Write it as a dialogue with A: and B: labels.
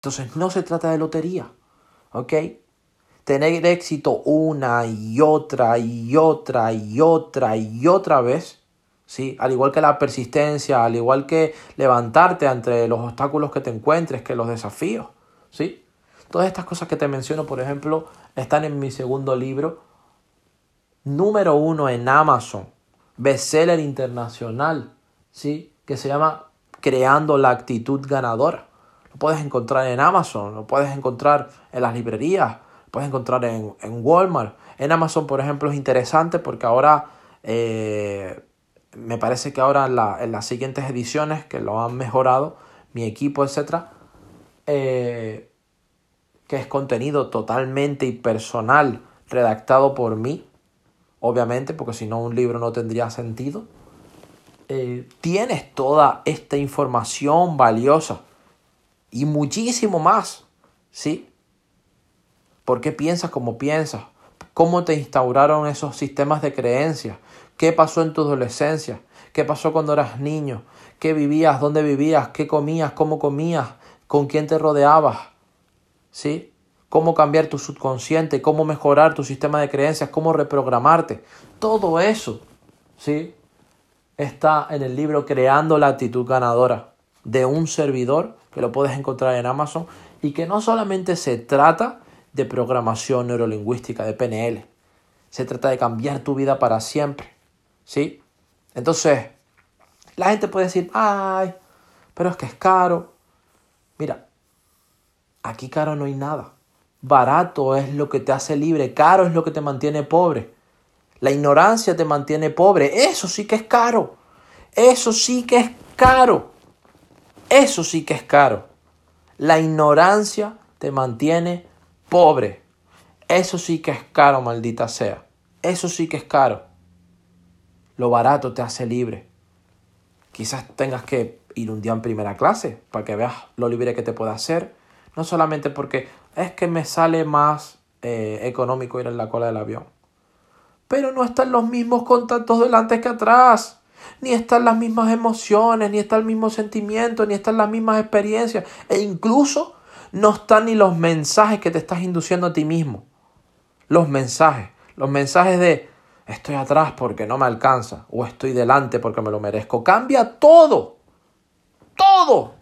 A: Entonces no se trata de lotería, ¿ok? Tener éxito una y otra y otra y otra y otra vez, ¿sí? Al igual que la persistencia, al igual que levantarte ante los obstáculos que te encuentres, que los desafíos, ¿sí? Todas estas cosas que te menciono, por ejemplo, están en mi segundo libro, número uno en Amazon, bestseller internacional, ¿sí? Que se llama Creando la actitud ganadora. Puedes encontrar en Amazon, lo puedes encontrar en las librerías, lo puedes encontrar en, Walmart. En Amazon, por ejemplo, es interesante porque ahora eh, me parece que ahora en, las siguientes ediciones que lo han mejorado, mi equipo, etcétera, eh, que es contenido totalmente y personal, redactado por mí, obviamente, porque si no un libro no tendría sentido. Eh, tienes toda esta información valiosa y muchísimo más, ¿sí? ¿Por qué piensas como piensas? ¿Cómo te instauraron esos sistemas de creencias? ¿Qué pasó en tu adolescencia? ¿Qué pasó cuando eras niño? ¿Qué vivías? ¿Dónde vivías? ¿Qué comías? ¿Cómo comías? ¿Con quién te rodeabas? ¿Sí? ¿Cómo cambiar tu subconsciente? ¿Cómo mejorar tu sistema de creencias? ¿Cómo reprogramarte? Todo eso, ¿sí? Está en el libro Creando la actitud ganadora de un servidor que lo puedes encontrar en Amazon y que no solamente se trata de programación neurolingüística, de PNL, se trata de cambiar tu vida para siempre, ¿sí? Entonces, la gente puede decir, ay, pero es que es caro. Mira, aquí caro no hay nada. Barato es lo que te hace libre, caro es lo que te mantiene pobre. La ignorancia te mantiene pobre, eso sí que es caro. Eso sí que es caro. Eso sí que es caro. La ignorancia te mantiene pobre. Eso sí que es caro, maldita sea. Eso sí que es caro. Lo barato te hace libre. Quizás tengas que ir un día en primera clase para que veas lo libre que te puede hacer. No solamente porque es que me sale más eh, económico ir en la cola del avión. Pero no están los mismos contactos delante que atrás ni están las mismas emociones, ni está el mismo sentimiento, ni están las mismas experiencias, e incluso no están ni los mensajes que te estás induciendo a ti mismo. Los mensajes, los mensajes de estoy atrás porque no me alcanza, o estoy delante porque me lo merezco. Cambia todo, todo.